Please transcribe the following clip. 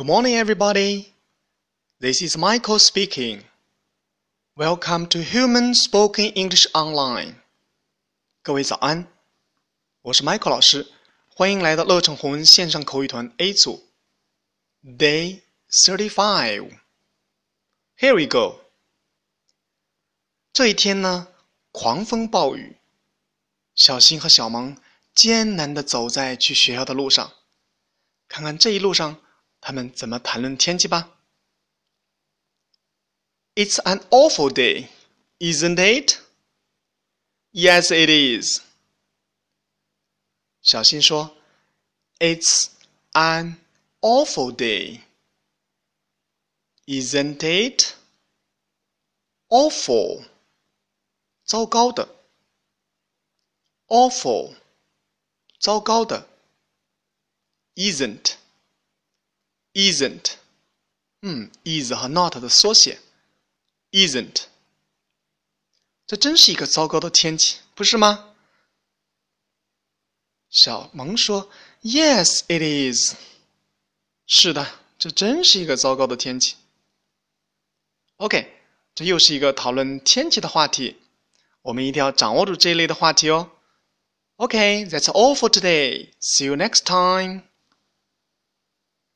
Good morning, everybody. This is Michael speaking. Welcome to Human Spoken English Online. 各位早安，我是 Michael 老师，欢迎来到乐成红线上口语团 A 组。Day thirty-five. Here we go. 这一天呢，狂风暴雨，小新和小萌艰难地走在去学校的路上。看看这一路上他们怎么谈论天气吧。It's an awful day, isn't it? Yes, it is. 小新说：“It's an awful day, isn't it? Awful，糟糕的。Awful，糟糕的。Isn't, isn't，嗯，is 和 not 的缩写。Isn't，这真是一个糟糕的天气，不是吗？小萌说：“Yes, it is。”是的，这真是一个糟糕的天气。OK，这又是一个讨论天气的话题，我们一定要掌握住这一类的话题哦。OK，that's all for today. See you next time.